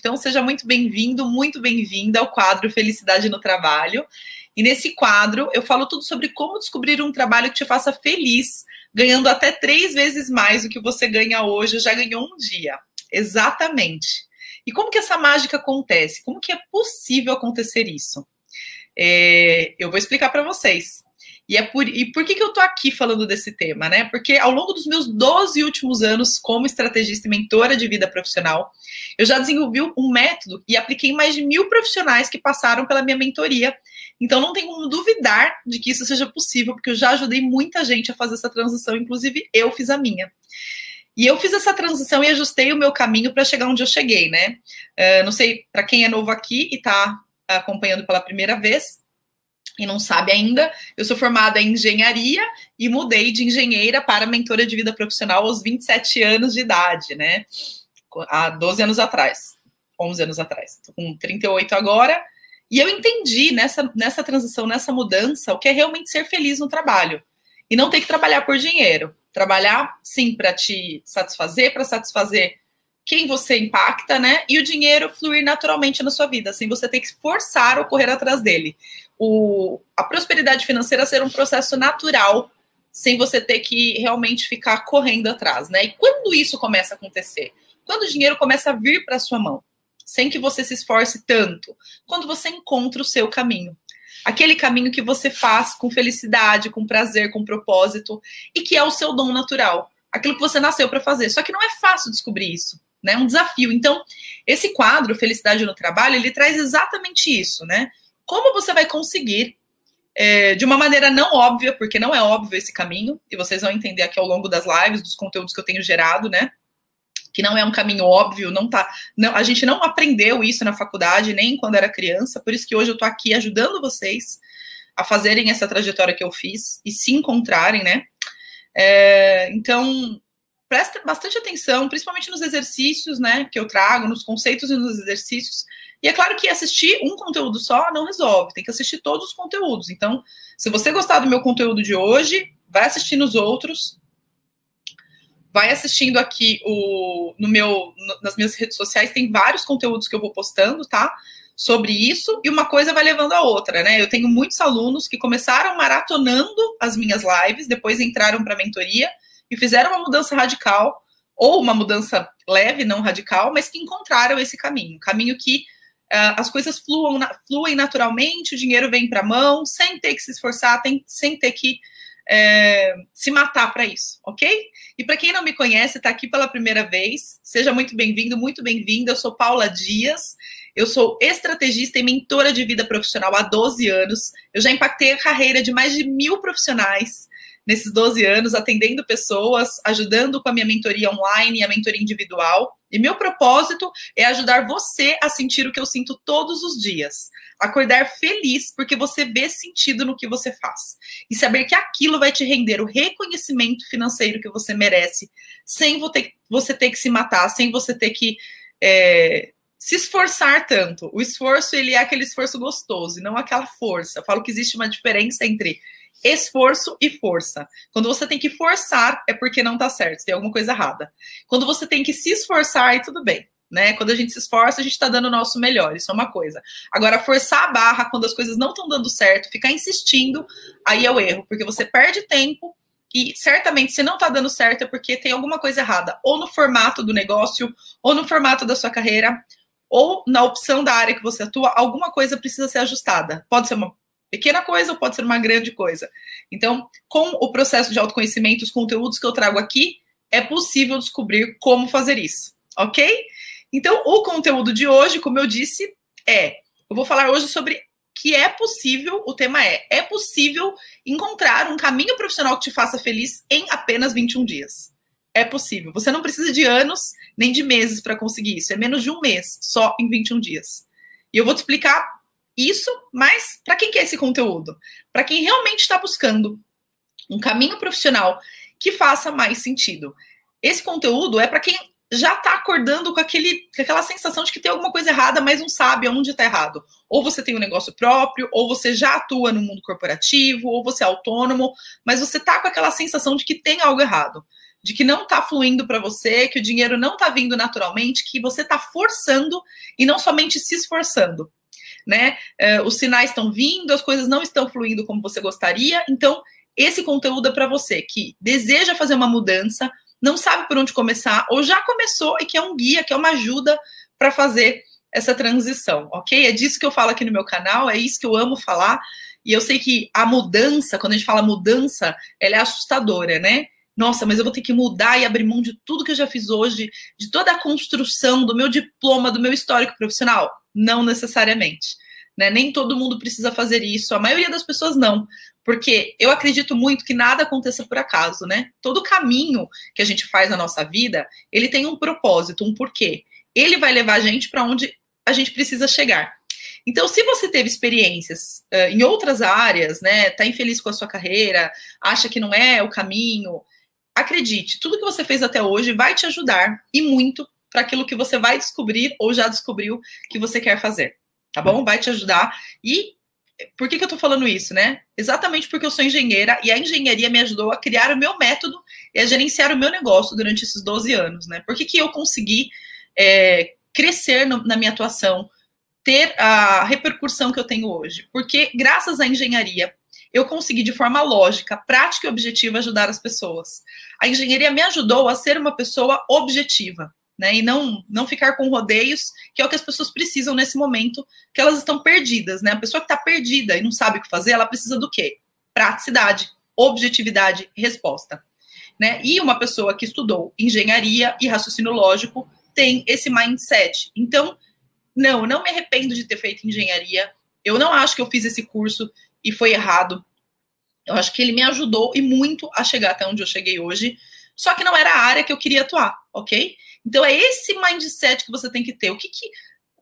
Então, seja muito bem-vindo, muito bem-vinda ao quadro Felicidade no Trabalho. E nesse quadro, eu falo tudo sobre como descobrir um trabalho que te faça feliz, ganhando até três vezes mais do que você ganha hoje, já ganhou um dia. Exatamente. E como que essa mágica acontece? Como que é possível acontecer isso? É, eu vou explicar para vocês. E, é por, e por que, que eu tô aqui falando desse tema, né? Porque ao longo dos meus 12 últimos anos como estrategista e mentora de vida profissional, eu já desenvolvi um método e apliquei mais de mil profissionais que passaram pela minha mentoria. Então não tem como duvidar de que isso seja possível, porque eu já ajudei muita gente a fazer essa transição, inclusive eu fiz a minha. E eu fiz essa transição e ajustei o meu caminho para chegar onde eu cheguei, né? Uh, não sei, para quem é novo aqui e está acompanhando pela primeira vez, e não sabe ainda, eu sou formada em engenharia e mudei de engenheira para mentora de vida profissional aos 27 anos de idade, né? Há 12 anos atrás, 11 anos atrás. Tô com 38 agora. E eu entendi nessa, nessa transição, nessa mudança, o que é realmente ser feliz no trabalho. E não ter que trabalhar por dinheiro. Trabalhar, sim, para te satisfazer, para satisfazer quem você impacta, né? E o dinheiro fluir naturalmente na sua vida, sem você ter que forçar ou correr atrás dele o, a prosperidade financeira ser um processo natural, sem você ter que realmente ficar correndo atrás, né? E quando isso começa a acontecer? Quando o dinheiro começa a vir para sua mão, sem que você se esforce tanto, quando você encontra o seu caminho. Aquele caminho que você faz com felicidade, com prazer, com propósito, e que é o seu dom natural, aquilo que você nasceu para fazer. Só que não é fácil descobrir isso, né? É um desafio. Então, esse quadro, Felicidade no Trabalho, ele traz exatamente isso, né? Como você vai conseguir, é, de uma maneira não óbvia, porque não é óbvio esse caminho, e vocês vão entender aqui ao longo das lives, dos conteúdos que eu tenho gerado, né? Que não é um caminho óbvio, não tá. Não, a gente não aprendeu isso na faculdade, nem quando era criança, por isso que hoje eu tô aqui ajudando vocês a fazerem essa trajetória que eu fiz e se encontrarem, né? É, então, presta bastante atenção, principalmente nos exercícios, né, que eu trago, nos conceitos e nos exercícios, e é claro que assistir um conteúdo só não resolve, tem que assistir todos os conteúdos. Então, se você gostar do meu conteúdo de hoje, vai assistindo os outros, vai assistindo aqui o no meu nas minhas redes sociais tem vários conteúdos que eu vou postando, tá? Sobre isso e uma coisa vai levando a outra, né? Eu tenho muitos alunos que começaram maratonando as minhas lives, depois entraram para a mentoria e fizeram uma mudança radical ou uma mudança leve, não radical, mas que encontraram esse caminho, caminho que as coisas fluam, fluem naturalmente, o dinheiro vem para a mão, sem ter que se esforçar, sem ter que é, se matar para isso, ok? E para quem não me conhece, está aqui pela primeira vez, seja muito bem-vindo, muito bem-vinda. Eu sou Paula Dias, eu sou estrategista e mentora de vida profissional há 12 anos. Eu já impactei a carreira de mais de mil profissionais nesses 12 anos, atendendo pessoas, ajudando com a minha mentoria online e a mentoria individual. E meu propósito é ajudar você a sentir o que eu sinto todos os dias. Acordar feliz porque você vê sentido no que você faz. E saber que aquilo vai te render o reconhecimento financeiro que você merece, sem você ter que se matar, sem você ter que é, se esforçar tanto. O esforço, ele é aquele esforço gostoso, e não aquela força. Eu falo que existe uma diferença entre esforço e força. Quando você tem que forçar, é porque não tá certo, tem alguma coisa errada. Quando você tem que se esforçar, aí tudo bem. Né? Quando a gente se esforça, a gente está dando o nosso melhor, isso é uma coisa. Agora, forçar a barra quando as coisas não estão dando certo, ficar insistindo, aí é o erro, porque você perde tempo e certamente se não está dando certo é porque tem alguma coisa errada, ou no formato do negócio, ou no formato da sua carreira, ou na opção da área que você atua, alguma coisa precisa ser ajustada. Pode ser uma pequena coisa ou pode ser uma grande coisa. Então, com o processo de autoconhecimento, os conteúdos que eu trago aqui, é possível descobrir como fazer isso, ok? Então, o conteúdo de hoje, como eu disse, é. Eu vou falar hoje sobre que é possível, o tema é: é possível encontrar um caminho profissional que te faça feliz em apenas 21 dias. É possível. Você não precisa de anos nem de meses para conseguir isso. É menos de um mês, só em 21 dias. E eu vou te explicar isso, mas para quem quer esse conteúdo? Para quem realmente está buscando um caminho profissional que faça mais sentido. Esse conteúdo é para quem já está acordando com, aquele, com aquela sensação de que tem alguma coisa errada, mas não sabe onde está errado. Ou você tem um negócio próprio, ou você já atua no mundo corporativo, ou você é autônomo, mas você está com aquela sensação de que tem algo errado de que não está fluindo para você, que o dinheiro não está vindo naturalmente, que você está forçando e não somente se esforçando. Né? Uh, os sinais estão vindo, as coisas não estão fluindo como você gostaria, então esse conteúdo é para você que deseja fazer uma mudança, não sabe por onde começar, ou já começou e que é um guia, que é uma ajuda para fazer essa transição, ok? É disso que eu falo aqui no meu canal, é isso que eu amo falar. E eu sei que a mudança, quando a gente fala mudança, ela é assustadora, né? Nossa, mas eu vou ter que mudar e abrir mão de tudo que eu já fiz hoje, de toda a construção do meu diploma, do meu histórico profissional? Não necessariamente. Né? Nem todo mundo precisa fazer isso, a maioria das pessoas não. Porque eu acredito muito que nada aconteça por acaso, né? Todo caminho que a gente faz na nossa vida, ele tem um propósito, um porquê. Ele vai levar a gente para onde a gente precisa chegar. Então, se você teve experiências uh, em outras áreas, né, tá infeliz com a sua carreira, acha que não é o caminho, acredite, tudo que você fez até hoje vai te ajudar e muito para aquilo que você vai descobrir ou já descobriu que você quer fazer, tá bom? Vai te ajudar. E por que, que eu tô falando isso, né? Exatamente porque eu sou engenheira e a engenharia me ajudou a criar o meu método e a gerenciar o meu negócio durante esses 12 anos, né? Por que, que eu consegui é, crescer no, na minha atuação? ter a repercussão que eu tenho hoje. Porque, graças à engenharia, eu consegui, de forma lógica, prática e objetiva, ajudar as pessoas. A engenharia me ajudou a ser uma pessoa objetiva, né? E não, não ficar com rodeios, que é o que as pessoas precisam nesse momento, que elas estão perdidas, né? A pessoa que está perdida e não sabe o que fazer, ela precisa do quê? Praticidade, objetividade, resposta. Né? E uma pessoa que estudou engenharia e raciocínio lógico tem esse mindset. Então, não, não me arrependo de ter feito engenharia. Eu não acho que eu fiz esse curso e foi errado. Eu acho que ele me ajudou e muito a chegar até onde eu cheguei hoje. Só que não era a área que eu queria atuar, ok? Então é esse mindset que você tem que ter. O que, que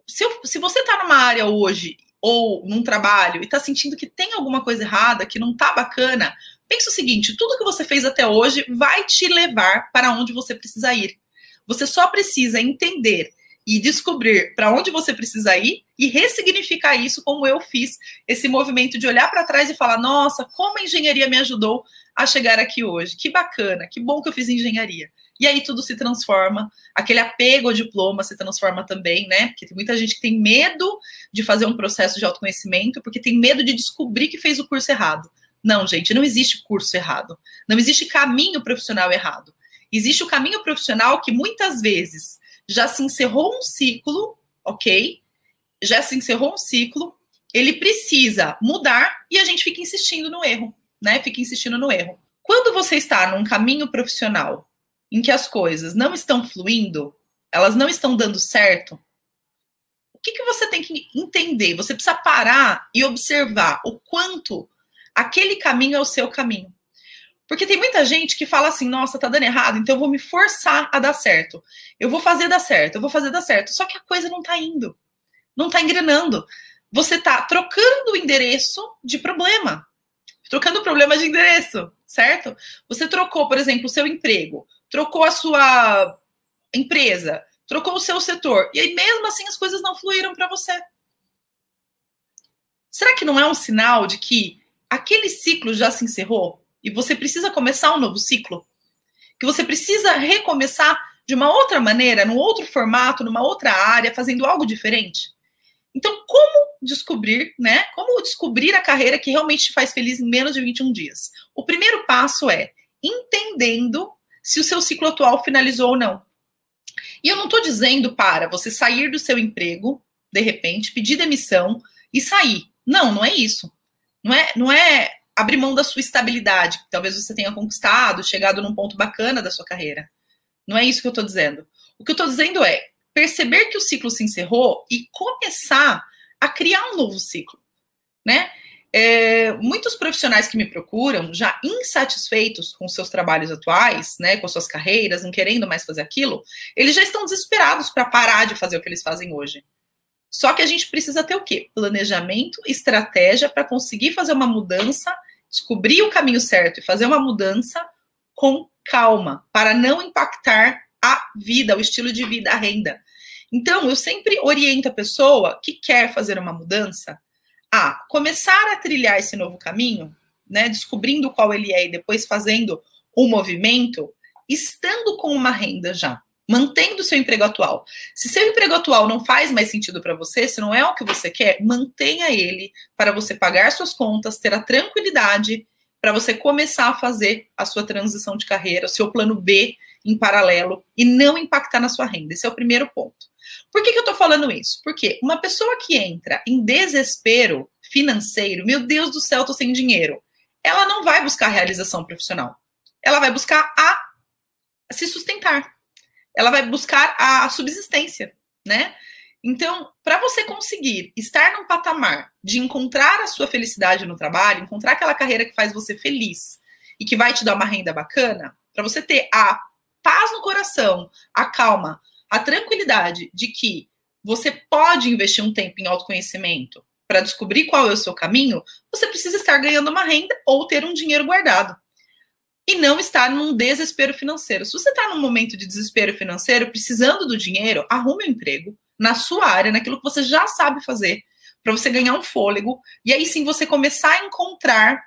se, eu, se você está numa área hoje ou num trabalho e está sentindo que tem alguma coisa errada, que não está bacana, pense o seguinte: tudo que você fez até hoje vai te levar para onde você precisa ir. Você só precisa entender e descobrir para onde você precisa ir e ressignificar isso, como eu fiz, esse movimento de olhar para trás e falar: nossa, como a engenharia me ajudou a chegar aqui hoje, que bacana, que bom que eu fiz engenharia. E aí tudo se transforma, aquele apego ao diploma se transforma também, né? Porque tem muita gente que tem medo de fazer um processo de autoconhecimento, porque tem medo de descobrir que fez o curso errado. Não, gente, não existe curso errado. Não existe caminho profissional errado. Existe o caminho profissional que muitas vezes já se encerrou um ciclo, ok? Já se encerrou um ciclo, ele precisa mudar e a gente fica insistindo no erro, né? Fica insistindo no erro. Quando você está num caminho profissional em que as coisas não estão fluindo, elas não estão dando certo, o que, que você tem que entender? Você precisa parar e observar o quanto aquele caminho é o seu caminho. Porque tem muita gente que fala assim: nossa, tá dando errado, então eu vou me forçar a dar certo. Eu vou fazer dar certo, eu vou fazer dar certo. Só que a coisa não tá indo, não tá engrenando. Você tá trocando o endereço de problema, trocando o problema de endereço, certo? Você trocou, por exemplo, o seu emprego, trocou a sua empresa, trocou o seu setor, e aí mesmo assim as coisas não fluíram para você. Será que não é um sinal de que aquele ciclo já se encerrou? e você precisa começar um novo ciclo, que você precisa recomeçar de uma outra maneira, num outro formato, numa outra área, fazendo algo diferente. Então, como descobrir, né? Como descobrir a carreira que realmente te faz feliz em menos de 21 dias? O primeiro passo é entendendo se o seu ciclo atual finalizou ou não. E eu não estou dizendo para você sair do seu emprego, de repente, pedir demissão e sair. Não, não é isso. Não é, não é abrir mão da sua estabilidade, que talvez você tenha conquistado, chegado num ponto bacana da sua carreira. Não é isso que eu estou dizendo. O que eu estou dizendo é perceber que o ciclo se encerrou e começar a criar um novo ciclo, né? É, muitos profissionais que me procuram, já insatisfeitos com seus trabalhos atuais, né, com suas carreiras, não querendo mais fazer aquilo, eles já estão desesperados para parar de fazer o que eles fazem hoje. Só que a gente precisa ter o quê? Planejamento, estratégia para conseguir fazer uma mudança descobrir o caminho certo e fazer uma mudança com calma, para não impactar a vida, o estilo de vida, a renda. Então, eu sempre oriento a pessoa que quer fazer uma mudança a começar a trilhar esse novo caminho, né, descobrindo qual ele é e depois fazendo o movimento estando com uma renda já, mantendo seu emprego atual. Se seu emprego atual não faz mais sentido para você, se não é o que você quer, mantenha ele para você pagar suas contas, ter a tranquilidade para você começar a fazer a sua transição de carreira, o seu plano B em paralelo e não impactar na sua renda. Esse é o primeiro ponto. Por que, que eu estou falando isso? Porque uma pessoa que entra em desespero financeiro, meu Deus do céu, estou sem dinheiro, ela não vai buscar realização profissional. Ela vai buscar a se sustentar. Ela vai buscar a subsistência, né? Então, para você conseguir estar num patamar de encontrar a sua felicidade no trabalho, encontrar aquela carreira que faz você feliz e que vai te dar uma renda bacana, para você ter a paz no coração, a calma, a tranquilidade de que você pode investir um tempo em autoconhecimento para descobrir qual é o seu caminho, você precisa estar ganhando uma renda ou ter um dinheiro guardado. E não estar num desespero financeiro. Se você está num momento de desespero financeiro, precisando do dinheiro, arrume um emprego na sua área, naquilo que você já sabe fazer, para você ganhar um fôlego, e aí sim você começar a encontrar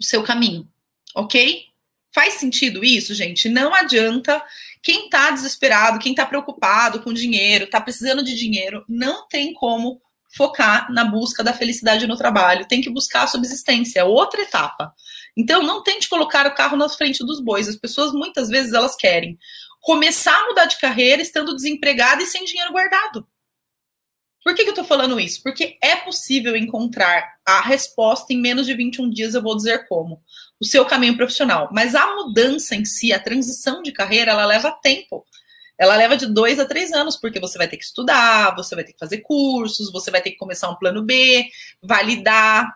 o seu caminho, ok? Faz sentido isso, gente? Não adianta. Quem está desesperado, quem está preocupado com dinheiro, está precisando de dinheiro, não tem como focar na busca da felicidade no trabalho. Tem que buscar a subsistência, é outra etapa. Então, não tente colocar o carro na frente dos bois. As pessoas, muitas vezes, elas querem começar a mudar de carreira estando desempregada e sem dinheiro guardado. Por que, que eu tô falando isso? Porque é possível encontrar a resposta em menos de 21 dias, eu vou dizer como. O seu caminho profissional. Mas a mudança em si, a transição de carreira, ela leva tempo. Ela leva de dois a três anos, porque você vai ter que estudar, você vai ter que fazer cursos, você vai ter que começar um plano B, validar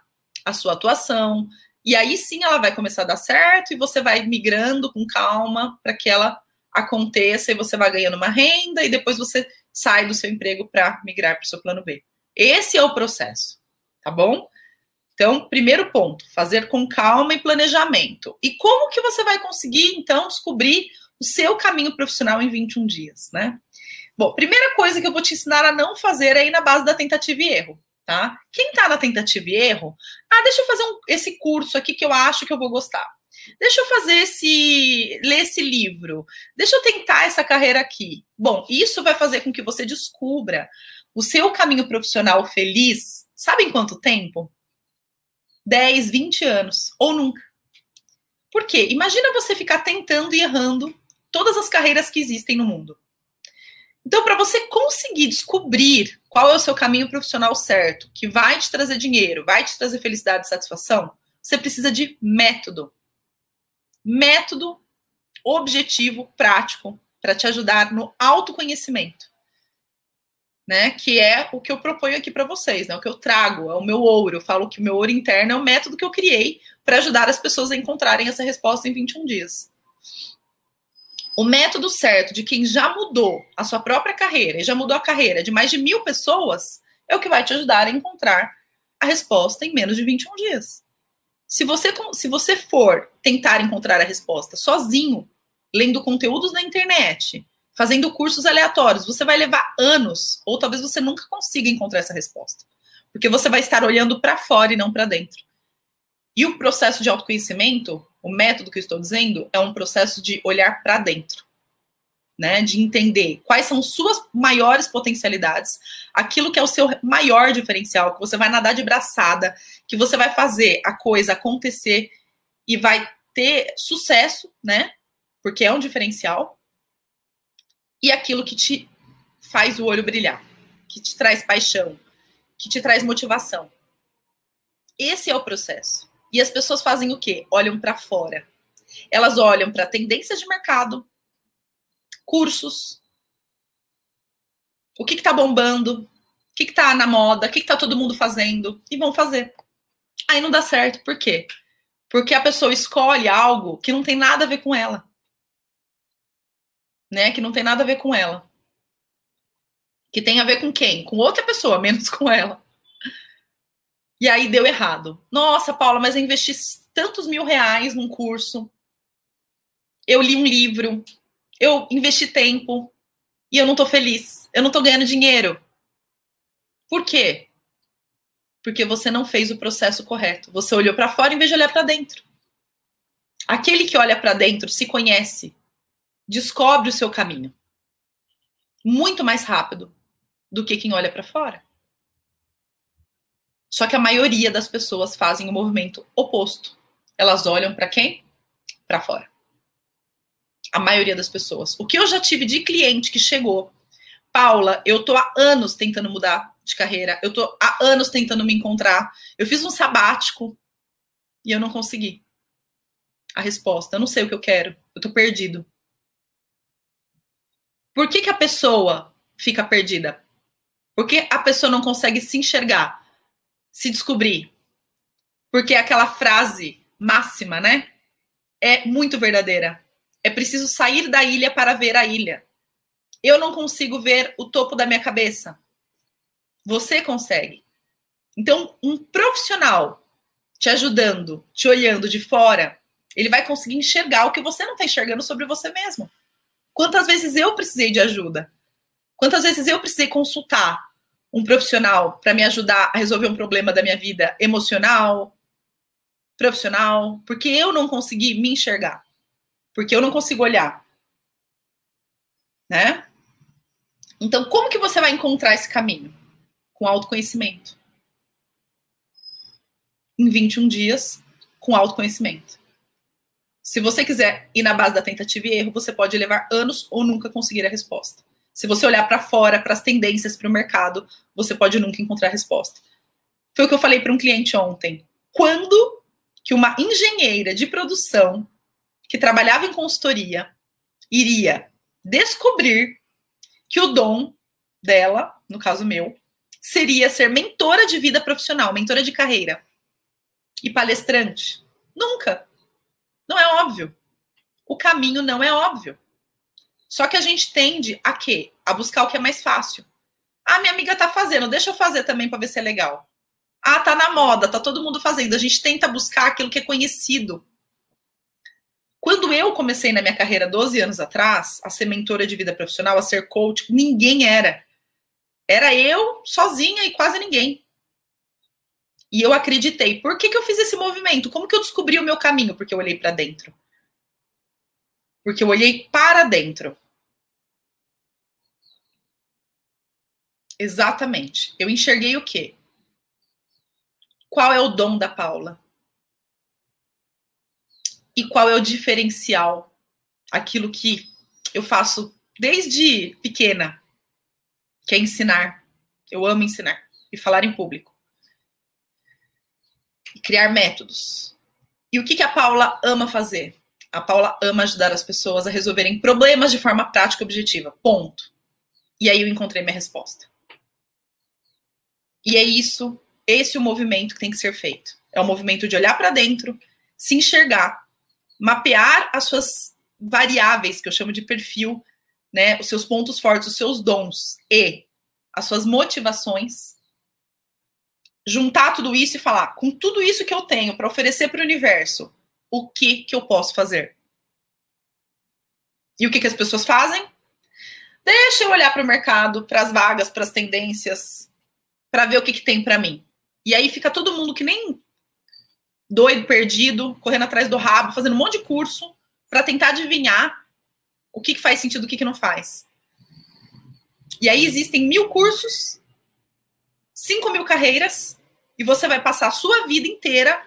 a sua atuação. E aí sim ela vai começar a dar certo e você vai migrando com calma para que ela aconteça e você vai ganhando uma renda e depois você sai do seu emprego para migrar para o seu plano B. Esse é o processo, tá bom? Então, primeiro ponto, fazer com calma e planejamento. E como que você vai conseguir, então, descobrir o seu caminho profissional em 21 dias, né? Bom, primeira coisa que eu vou te ensinar a não fazer é ir na base da tentativa e erro, tá? Quem tá na tentativa e erro, ah, deixa eu fazer um, esse curso aqui que eu acho que eu vou gostar. Deixa eu fazer esse, ler esse livro. Deixa eu tentar essa carreira aqui. Bom, isso vai fazer com que você descubra o seu caminho profissional feliz. Sabe em quanto tempo? 10, 20 anos ou nunca. Por quê? Imagina você ficar tentando e errando todas as carreiras que existem no mundo. Então, para você conseguir descobrir qual é o seu caminho profissional certo, que vai te trazer dinheiro, vai te trazer felicidade e satisfação, você precisa de método método objetivo, prático, para te ajudar no autoconhecimento. Né, que é o que eu proponho aqui para vocês, né, o que eu trago, é o meu ouro. Eu falo que o meu ouro interno é o método que eu criei para ajudar as pessoas a encontrarem essa resposta em 21 dias. O método certo de quem já mudou a sua própria carreira e já mudou a carreira de mais de mil pessoas é o que vai te ajudar a encontrar a resposta em menos de 21 dias. Se você, se você for tentar encontrar a resposta sozinho, lendo conteúdos na internet, fazendo cursos aleatórios, você vai levar anos, ou talvez você nunca consiga encontrar essa resposta. Porque você vai estar olhando para fora e não para dentro. E o processo de autoconhecimento, o método que eu estou dizendo, é um processo de olhar para dentro né, de entender quais são suas maiores potencialidades, aquilo que é o seu maior diferencial, que você vai nadar de braçada, que você vai fazer a coisa acontecer e vai ter sucesso, né? Porque é um diferencial. E aquilo que te faz o olho brilhar, que te traz paixão, que te traz motivação. Esse é o processo. E as pessoas fazem o quê? Olham para fora. Elas olham para tendências de mercado, cursos. O que está bombando? O que está na moda? O que está todo mundo fazendo? E vão fazer. Aí não dá certo. Por quê? Porque a pessoa escolhe algo que não tem nada a ver com ela. Né? Que não tem nada a ver com ela. Que tem a ver com quem? Com outra pessoa, menos com ela. E aí deu errado. Nossa, Paula, mas eu investi tantos mil reais num curso. Eu li um livro eu investi tempo e eu não tô feliz. Eu não tô ganhando dinheiro. Por quê? Porque você não fez o processo correto. Você olhou para fora em vez de olhar para dentro. Aquele que olha para dentro se conhece, descobre o seu caminho muito mais rápido do que quem olha para fora. Só que a maioria das pessoas fazem o movimento oposto. Elas olham para quem? Para fora. A maioria das pessoas. O que eu já tive de cliente que chegou, Paula, eu tô há anos tentando mudar de carreira, eu tô há anos tentando me encontrar. Eu fiz um sabático e eu não consegui. A resposta, eu não sei o que eu quero, eu tô perdido. Por que, que a pessoa fica perdida? Porque a pessoa não consegue se enxergar se descobrir. Porque aquela frase máxima, né? É muito verdadeira. É preciso sair da ilha para ver a ilha. Eu não consigo ver o topo da minha cabeça. Você consegue. Então, um profissional te ajudando, te olhando de fora, ele vai conseguir enxergar o que você não está enxergando sobre você mesmo. Quantas vezes eu precisei de ajuda? Quantas vezes eu precisei consultar um profissional para me ajudar a resolver um problema da minha vida emocional, profissional, porque eu não consegui me enxergar, porque eu não consigo olhar, né? Então, como que você vai encontrar esse caminho? Com autoconhecimento. Em 21 dias, com autoconhecimento. Se você quiser ir na base da tentativa e erro, você pode levar anos ou nunca conseguir a resposta. Se você olhar para fora, para as tendências, para o mercado, você pode nunca encontrar resposta. Foi o que eu falei para um cliente ontem. Quando que uma engenheira de produção que trabalhava em consultoria iria descobrir que o dom dela, no caso meu, seria ser mentora de vida profissional, mentora de carreira e palestrante? Nunca. Não é óbvio. O caminho não é óbvio. Só que a gente tende a quê? A buscar o que é mais fácil. Ah, minha amiga tá fazendo, deixa eu fazer também para ver se é legal. Ah, tá na moda, tá todo mundo fazendo. A gente tenta buscar aquilo que é conhecido. Quando eu comecei na minha carreira 12 anos atrás, a ser mentora de vida profissional, a ser coach, ninguém era. Era eu sozinha e quase ninguém. E eu acreditei. Por que, que eu fiz esse movimento? Como que eu descobri o meu caminho? Porque eu olhei para dentro. Porque eu olhei para dentro. Exatamente. Eu enxerguei o quê? Qual é o dom da Paula? E qual é o diferencial? Aquilo que eu faço desde pequena, que é ensinar. Eu amo ensinar e falar em público. E criar métodos. E o que, que a Paula ama fazer? A Paula ama ajudar as pessoas a resolverem problemas de forma prática e objetiva. Ponto. E aí eu encontrei minha resposta. E é isso, esse é o movimento que tem que ser feito. É o movimento de olhar para dentro, se enxergar, mapear as suas variáveis, que eu chamo de perfil, né, os seus pontos fortes, os seus dons e as suas motivações, juntar tudo isso e falar, com tudo isso que eu tenho para oferecer para o universo, o que que eu posso fazer? E o que que as pessoas fazem? Deixa eu olhar para o mercado, para as vagas, para as tendências, para ver o que, que tem para mim. E aí fica todo mundo que nem doido, perdido, correndo atrás do rabo, fazendo um monte de curso para tentar adivinhar o que, que faz sentido o que, que não faz. E aí existem mil cursos, cinco mil carreiras, e você vai passar a sua vida inteira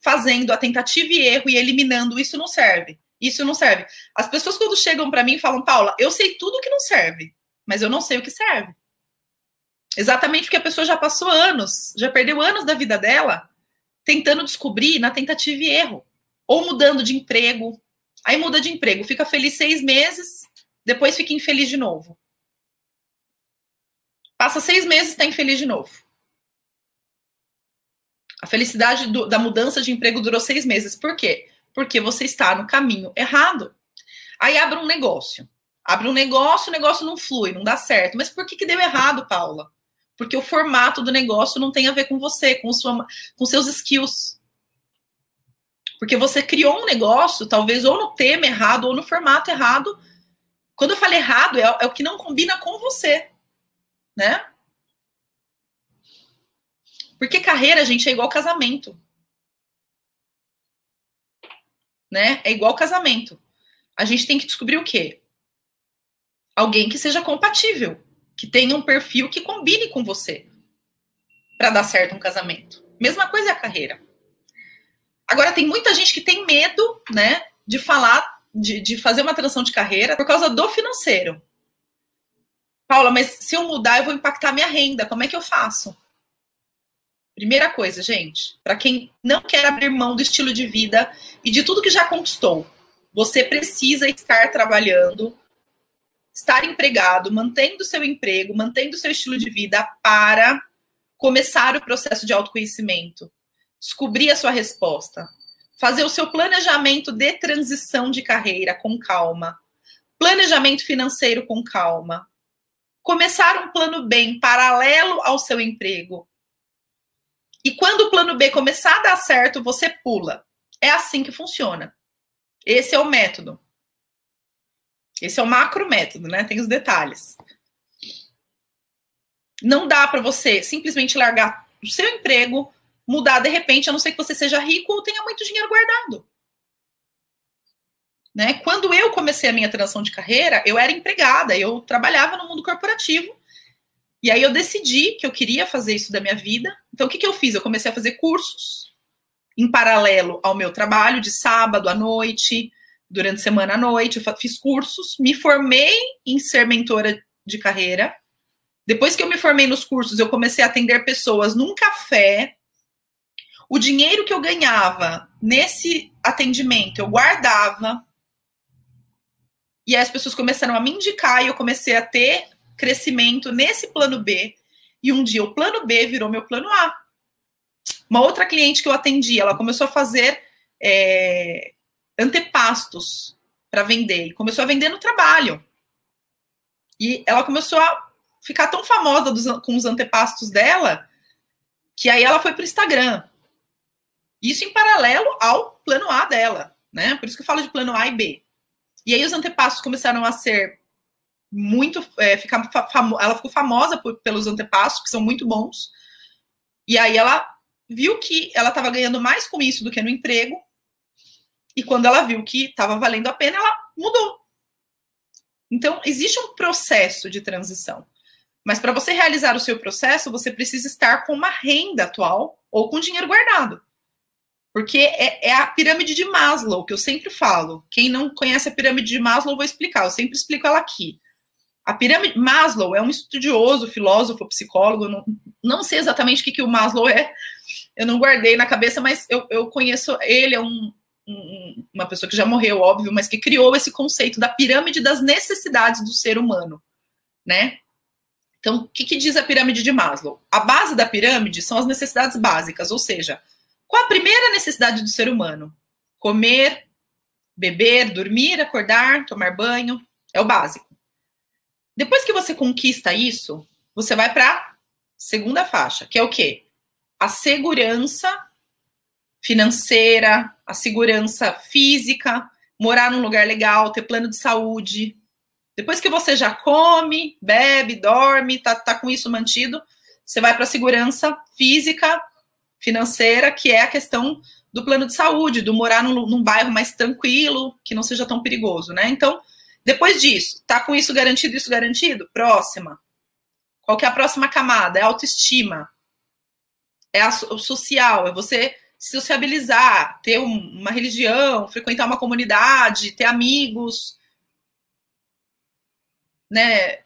fazendo a tentativa e erro e eliminando isso não serve. Isso não serve. As pessoas quando chegam para mim falam, Paula, eu sei tudo que não serve, mas eu não sei o que serve. Exatamente porque a pessoa já passou anos, já perdeu anos da vida dela tentando descobrir na tentativa e erro. Ou mudando de emprego. Aí muda de emprego, fica feliz seis meses, depois fica infeliz de novo. Passa seis meses, está infeliz de novo. A felicidade do, da mudança de emprego durou seis meses. Por quê? Porque você está no caminho errado. Aí abre um negócio. Abre um negócio, o negócio não flui, não dá certo. Mas por que, que deu errado, Paula? Porque o formato do negócio não tem a ver com você, com, sua, com seus skills. Porque você criou um negócio, talvez ou no tema errado ou no formato errado. Quando eu falo errado, é, é o que não combina com você, né? Porque carreira, gente, é igual casamento. Né? É igual casamento. a gente tem que descobrir o quê? Alguém que seja compatível, que tenha um perfil que combine com você para dar certo um casamento. Mesma coisa é a carreira. Agora, tem muita gente que tem medo, né, de falar, de, de fazer uma transição de carreira por causa do financeiro. Paula, mas se eu mudar, eu vou impactar minha renda. Como é que eu faço? Primeira coisa, gente, para quem não quer abrir mão do estilo de vida e de tudo que já conquistou, você precisa estar trabalhando, estar empregado, mantendo seu emprego, mantendo seu estilo de vida para começar o processo de autoconhecimento, descobrir a sua resposta, fazer o seu planejamento de transição de carreira com calma, planejamento financeiro com calma, começar um plano B paralelo ao seu emprego. E quando o plano B começar a dar certo, você pula. É assim que funciona. Esse é o método. Esse é o macro método, né? Tem os detalhes. Não dá para você simplesmente largar o seu emprego, mudar de repente, a não ser que você seja rico ou tenha muito dinheiro guardado. Né? Quando eu comecei a minha transição de carreira, eu era empregada, eu trabalhava no mundo corporativo. E aí eu decidi que eu queria fazer isso da minha vida. Então o que, que eu fiz? Eu comecei a fazer cursos em paralelo ao meu trabalho de sábado à noite, durante semana à noite, eu fiz cursos, me formei em ser mentora de carreira. Depois que eu me formei nos cursos, eu comecei a atender pessoas num café o dinheiro que eu ganhava nesse atendimento, eu guardava. E aí as pessoas começaram a me indicar e eu comecei a ter crescimento nesse plano B. E um dia o plano B virou meu plano A. Uma outra cliente que eu atendi, ela começou a fazer é, antepastos para vender. E começou a vender no trabalho. E ela começou a ficar tão famosa dos, com os antepastos dela que aí ela foi para o Instagram. Isso em paralelo ao plano A dela, né? Por isso que eu falo de plano A e B. E aí os antepassos começaram a ser muito. É, ficar ela ficou famosa por, pelos antepassos, que são muito bons. E aí ela viu que ela estava ganhando mais com isso do que no emprego. E quando ela viu que estava valendo a pena, ela mudou. Então, existe um processo de transição. Mas para você realizar o seu processo, você precisa estar com uma renda atual ou com dinheiro guardado. Porque é, é, a pirâmide de Maslow, que eu sempre falo. Quem não conhece a pirâmide de Maslow, eu vou explicar. Eu sempre explico ela aqui. A pirâmide. Maslow é um estudioso, filósofo, psicólogo. Não, não sei exatamente o que, que o Maslow é. Eu não guardei na cabeça, mas eu, eu conheço. Ele é um, um, uma pessoa que já morreu, óbvio, mas que criou esse conceito da pirâmide das necessidades do ser humano, né? Então, o que, que diz a pirâmide de Maslow? A base da pirâmide são as necessidades básicas, ou seja, qual a primeira necessidade do ser humano? Comer, beber, dormir, acordar, tomar banho. É o básico. Depois que você conquista isso, você vai para segunda faixa, que é o quê? A segurança financeira, a segurança física, morar num lugar legal, ter plano de saúde. Depois que você já come, bebe, dorme, tá, tá com isso mantido, você vai para a segurança física, financeira, que é a questão do plano de saúde, do morar num, num, bairro mais tranquilo, que não seja tão perigoso, né? Então, depois disso, tá com isso garantido, isso garantido? Próxima. Qual que é a próxima camada? É autoestima. É a, o social, é você se sociabilizar, ter um, uma religião, frequentar uma comunidade, ter amigos, né?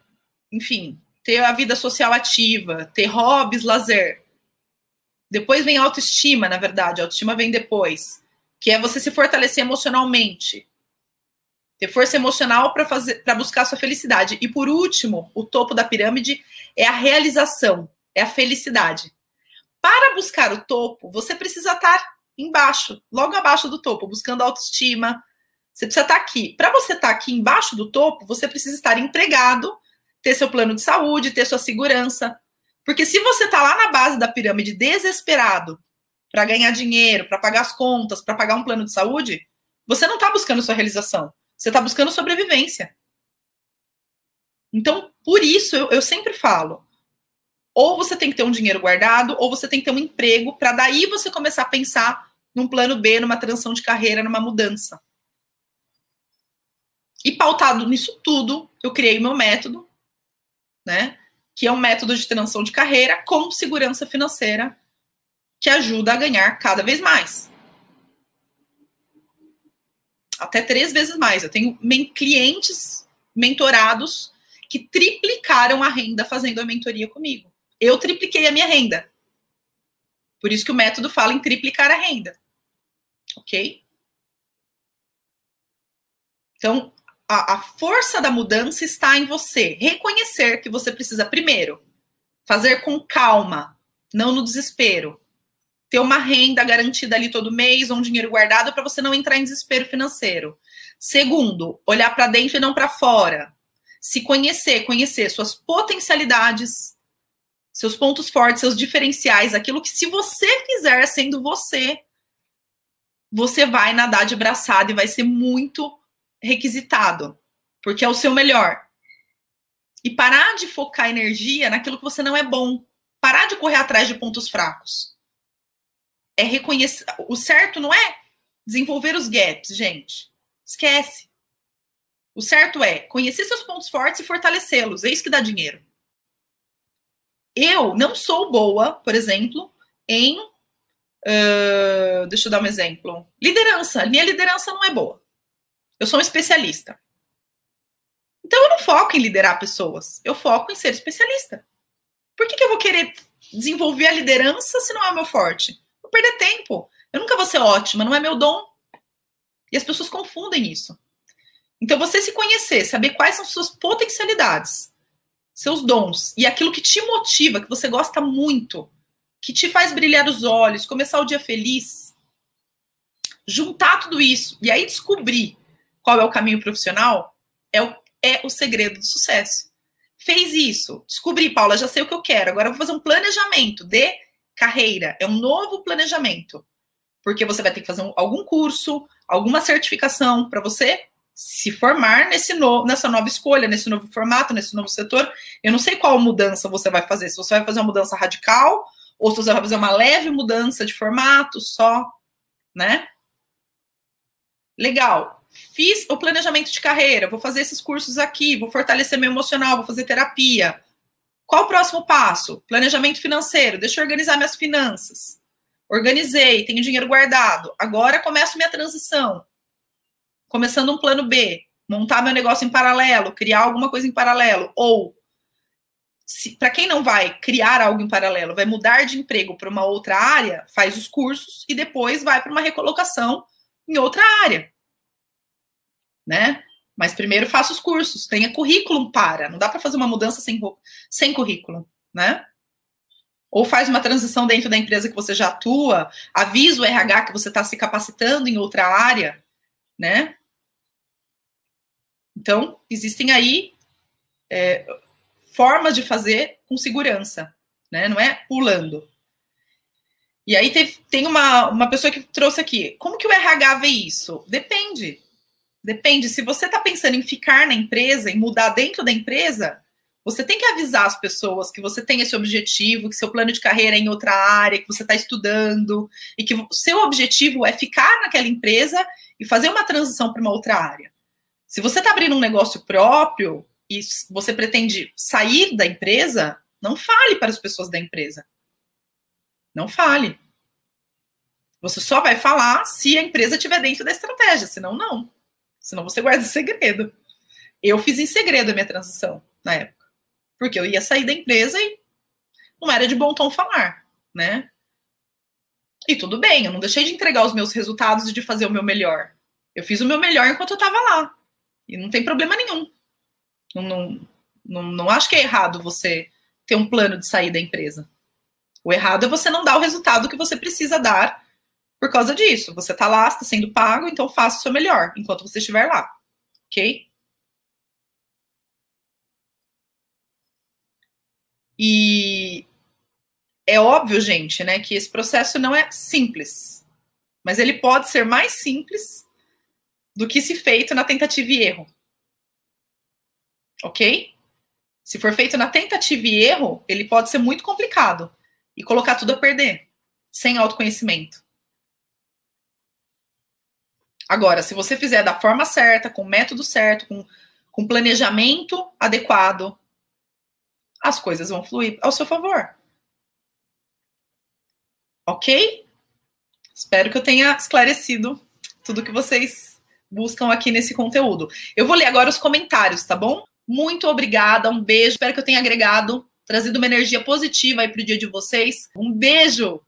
Enfim, ter a vida social ativa, ter hobbies, lazer. Depois vem a autoestima, na verdade, a autoestima vem depois, que é você se fortalecer emocionalmente. Ter força emocional para fazer para buscar sua felicidade. E por último, o topo da pirâmide é a realização, é a felicidade. Para buscar o topo, você precisa estar embaixo, logo abaixo do topo, buscando autoestima. Você precisa estar aqui. Para você estar aqui embaixo do topo, você precisa estar empregado, ter seu plano de saúde, ter sua segurança, porque se você está lá na base da pirâmide desesperado para ganhar dinheiro, para pagar as contas, para pagar um plano de saúde, você não está buscando sua realização. Você está buscando sobrevivência. Então, por isso, eu, eu sempre falo: ou você tem que ter um dinheiro guardado, ou você tem que ter um emprego, para daí você começar a pensar num plano B, numa transição de carreira, numa mudança. E pautado nisso tudo, eu criei meu método, né? Que é um método de transição de carreira com segurança financeira que ajuda a ganhar cada vez mais. Até três vezes mais. Eu tenho clientes mentorados que triplicaram a renda fazendo a mentoria comigo. Eu tripliquei a minha renda. Por isso que o método fala em triplicar a renda. Ok? Então, a, a força da mudança está em você reconhecer que você precisa, primeiro, fazer com calma, não no desespero. Ter uma renda garantida ali todo mês, um dinheiro guardado para você não entrar em desespero financeiro. Segundo, olhar para dentro e não para fora. Se conhecer, conhecer suas potencialidades, seus pontos fortes, seus diferenciais, aquilo que se você fizer sendo você, você vai nadar de braçada e vai ser muito requisitado, porque é o seu melhor. E parar de focar energia naquilo que você não é bom. Parar de correr atrás de pontos fracos. É reconhecer. O certo não é desenvolver os gaps, gente. Esquece. O certo é conhecer seus pontos fortes e fortalecê-los. É isso que dá dinheiro. Eu não sou boa, por exemplo, em. Uh, deixa eu dar um exemplo. Liderança. Minha liderança não é boa. Eu sou um especialista. Então eu não foco em liderar pessoas, eu foco em ser especialista. Por que, que eu vou querer desenvolver a liderança se não é o meu forte? Vou perder tempo. Eu nunca vou ser ótima, não é meu dom. E as pessoas confundem isso. Então, você se conhecer, saber quais são suas potencialidades, seus dons e aquilo que te motiva, que você gosta muito, que te faz brilhar os olhos, começar o dia feliz, juntar tudo isso e aí descobrir qual é o caminho profissional, é o, é o segredo do sucesso. Fez isso, descobri, Paula, já sei o que eu quero, agora eu vou fazer um planejamento de carreira, é um novo planejamento. Porque você vai ter que fazer um, algum curso, alguma certificação para você se formar nesse no, nessa nova escolha, nesse novo formato, nesse novo setor. Eu não sei qual mudança você vai fazer, se você vai fazer uma mudança radical ou se você vai fazer uma leve mudança de formato só, né? Legal fiz o planejamento de carreira, vou fazer esses cursos aqui, vou fortalecer meu emocional, vou fazer terapia. Qual o próximo passo? Planejamento financeiro, deixa eu organizar minhas finanças. Organizei, tenho dinheiro guardado. Agora começo minha transição. Começando um plano B, montar meu negócio em paralelo, criar alguma coisa em paralelo. Ou, para quem não vai criar algo em paralelo, vai mudar de emprego para uma outra área, faz os cursos e depois vai para uma recolocação em outra área né? Mas primeiro faça os cursos, tenha currículo para. Não dá para fazer uma mudança sem, sem currículo, né? Ou faz uma transição dentro da empresa que você já atua, avisa o RH que você está se capacitando em outra área, né? Então, existem aí é, formas de fazer com segurança, né? Não é pulando. E aí teve, tem uma, uma pessoa que trouxe aqui. Como que o RH vê isso? Depende. Depende, se você está pensando em ficar na empresa, em mudar dentro da empresa, você tem que avisar as pessoas que você tem esse objetivo, que seu plano de carreira é em outra área, que você está estudando, e que o seu objetivo é ficar naquela empresa e fazer uma transição para uma outra área. Se você está abrindo um negócio próprio e você pretende sair da empresa, não fale para as pessoas da empresa. Não fale. Você só vai falar se a empresa estiver dentro da estratégia, senão não. Senão você guarda segredo. Eu fiz em segredo a minha transição na época. Porque eu ia sair da empresa e não era de bom tom falar, né? E tudo bem, eu não deixei de entregar os meus resultados e de fazer o meu melhor. Eu fiz o meu melhor enquanto eu estava lá. E não tem problema nenhum. Não, não, não, não acho que é errado você ter um plano de sair da empresa. O errado é você não dar o resultado que você precisa dar por causa disso. Você está lá, está sendo pago, então faça o seu melhor enquanto você estiver lá. Ok? E é óbvio, gente, né, que esse processo não é simples, mas ele pode ser mais simples do que se feito na tentativa e erro. Ok? Se for feito na tentativa e erro, ele pode ser muito complicado e colocar tudo a perder, sem autoconhecimento. Agora, se você fizer da forma certa, com o método certo, com, com planejamento adequado, as coisas vão fluir ao seu favor. Ok? Espero que eu tenha esclarecido tudo que vocês buscam aqui nesse conteúdo. Eu vou ler agora os comentários, tá bom? Muito obrigada, um beijo. Espero que eu tenha agregado, trazido uma energia positiva aí para o dia de vocês. Um beijo!